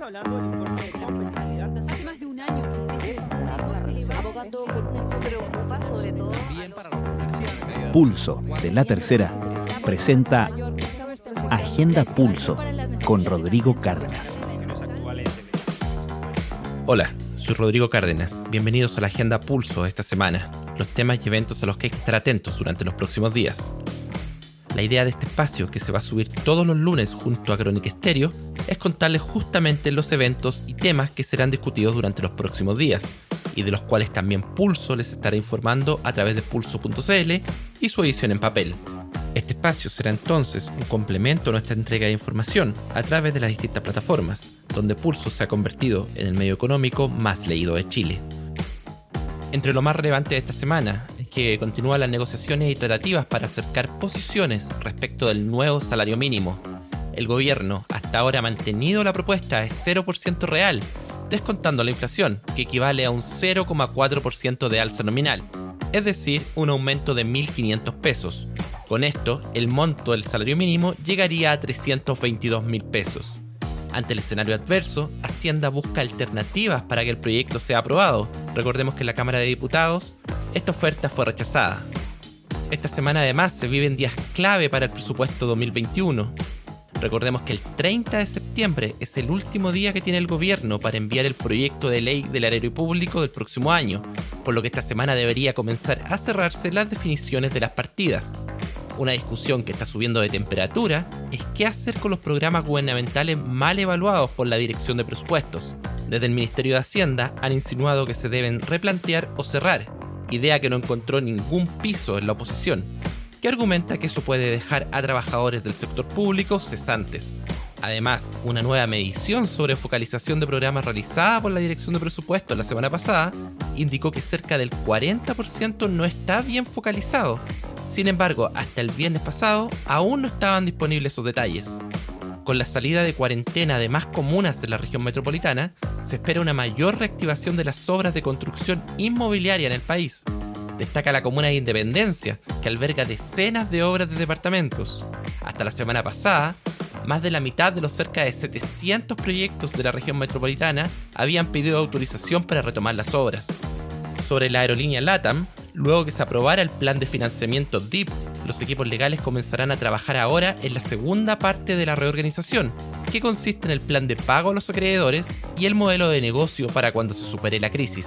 Estamos hablando del informe de competitividad. Hace más de un año que el abogando por un preocupa sobre todo Pulso de la Tercera presenta Agenda Pulso con Rodrigo Cárdenas. Hola, soy Rodrigo Cárdenas. Bienvenidos a la Agenda Pulso esta semana, los temas y eventos a los que hay que estar atentos durante los próximos días. La idea de este espacio, que se va a subir todos los lunes junto a Crónica Estéreo, es contarles justamente los eventos y temas que serán discutidos durante los próximos días, y de los cuales también Pulso les estará informando a través de pulso.cl y su edición en papel. Este espacio será entonces un complemento a nuestra entrega de información a través de las distintas plataformas, donde Pulso se ha convertido en el medio económico más leído de Chile. Entre lo más relevante de esta semana es que continúan las negociaciones y tratativas para acercar posiciones respecto del nuevo salario mínimo. El gobierno hasta ahora mantenido la propuesta de 0% real, descontando la inflación, que equivale a un 0,4% de alza nominal, es decir, un aumento de 1.500 pesos. Con esto, el monto del salario mínimo llegaría a 322 mil pesos. Ante el escenario adverso, Hacienda busca alternativas para que el proyecto sea aprobado. Recordemos que en la Cámara de Diputados esta oferta fue rechazada. Esta semana además se viven días clave para el presupuesto 2021. Recordemos que el 30 de septiembre es el último día que tiene el gobierno para enviar el proyecto de ley del erario público del próximo año, por lo que esta semana debería comenzar a cerrarse las definiciones de las partidas. Una discusión que está subiendo de temperatura es qué hacer con los programas gubernamentales mal evaluados por la Dirección de Presupuestos. Desde el Ministerio de Hacienda han insinuado que se deben replantear o cerrar, idea que no encontró ningún piso en la oposición, que argumenta que eso puede dejar a trabajadores del sector público cesantes. Además, una nueva medición sobre focalización de programas realizada por la Dirección de Presupuestos la semana pasada indicó que cerca del 40% no está bien focalizado. Sin embargo, hasta el viernes pasado aún no estaban disponibles esos detalles. Con la salida de cuarentena de más comunas en la región metropolitana, se espera una mayor reactivación de las obras de construcción inmobiliaria en el país. Destaca la comuna de Independencia, que alberga decenas de obras de departamentos. Hasta la semana pasada, más de la mitad de los cerca de 700 proyectos de la región metropolitana habían pedido autorización para retomar las obras. Sobre la aerolínea LATAM, luego que se aprobara el plan de financiamiento DIP, los equipos legales comenzarán a trabajar ahora en la segunda parte de la reorganización, que consiste en el plan de pago a los acreedores y el modelo de negocio para cuando se supere la crisis.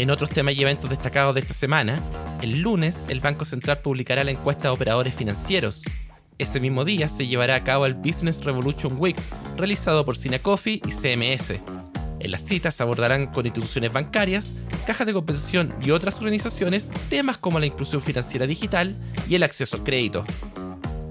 En otros temas y eventos destacados de esta semana, el lunes el Banco Central publicará la encuesta de operadores financieros. Ese mismo día se llevará a cabo el Business Revolution Week, realizado por Sinacofi y CMS. En las citas se abordarán con instituciones bancarias, cajas de compensación y otras organizaciones temas como la inclusión financiera digital y el acceso al crédito.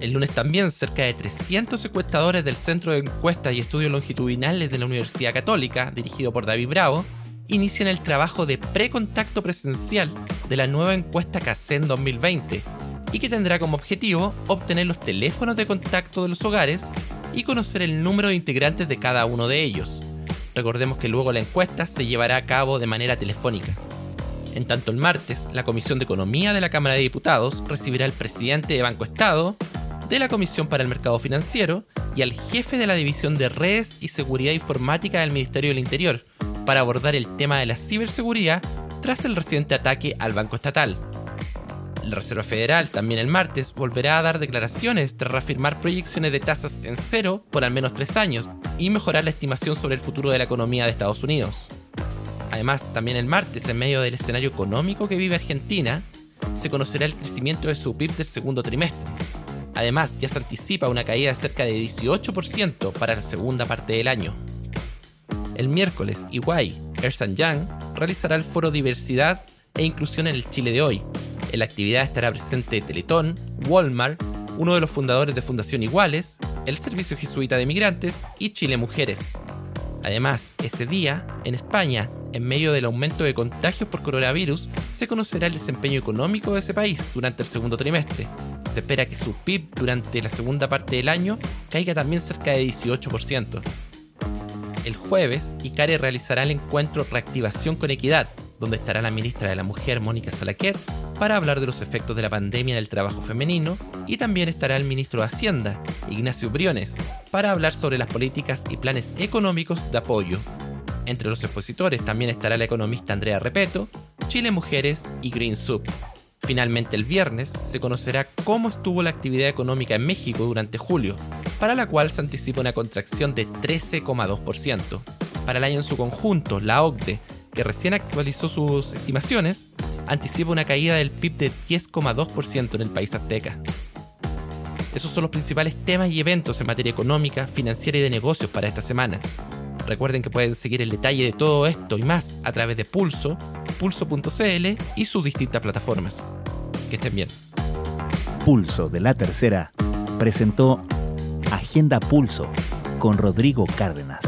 El lunes también cerca de 300 encuestadores del Centro de Encuestas y Estudios Longitudinales de la Universidad Católica, dirigido por David Bravo, inician el trabajo de precontacto presencial de la nueva encuesta CACEN 2020 y que tendrá como objetivo obtener los teléfonos de contacto de los hogares y conocer el número de integrantes de cada uno de ellos. Recordemos que luego la encuesta se llevará a cabo de manera telefónica. En tanto, el martes, la Comisión de Economía de la Cámara de Diputados recibirá al presidente de Banco Estado, de la Comisión para el Mercado Financiero y al jefe de la División de Redes y Seguridad Informática del Ministerio del Interior para abordar el tema de la ciberseguridad tras el reciente ataque al Banco Estatal. La Reserva Federal también el martes volverá a dar declaraciones tras reafirmar proyecciones de tasas en cero por al menos tres años y mejorar la estimación sobre el futuro de la economía de Estados Unidos. Además, también el martes, en medio del escenario económico que vive Argentina, se conocerá el crecimiento de su PIB del segundo trimestre. Además, ya se anticipa una caída de cerca de 18% para la segunda parte del año. El miércoles, Iguay, Ernst Young realizará el foro Diversidad e Inclusión en el Chile de hoy. En la actividad estará presente Teletón, Walmart, uno de los fundadores de Fundación Iguales, el Servicio Jesuita de Migrantes y Chile Mujeres. Además, ese día, en España, en medio del aumento de contagios por coronavirus, se conocerá el desempeño económico de ese país durante el segundo trimestre. Se espera que su PIB durante la segunda parte del año caiga también cerca de 18%. El jueves, ICARE realizará el encuentro Reactivación con Equidad, donde estará la ministra de la Mujer, Mónica Salaquer, para hablar de los efectos de la pandemia en el trabajo femenino, y también estará el ministro de Hacienda, Ignacio Briones, para hablar sobre las políticas y planes económicos de apoyo. Entre los expositores también estará la economista Andrea Repeto, Chile Mujeres y Green Soup. Finalmente el viernes se conocerá cómo estuvo la actividad económica en México durante julio, para la cual se anticipa una contracción de 13,2%. Para el año en su conjunto, la OCDE que recién actualizó sus estimaciones, anticipa una caída del PIB de 10,2% en el país azteca. Esos son los principales temas y eventos en materia económica, financiera y de negocios para esta semana. Recuerden que pueden seguir el detalle de todo esto y más a través de Pulso, pulso.cl y sus distintas plataformas. Que estén bien. Pulso de la Tercera presentó Agenda Pulso con Rodrigo Cárdenas.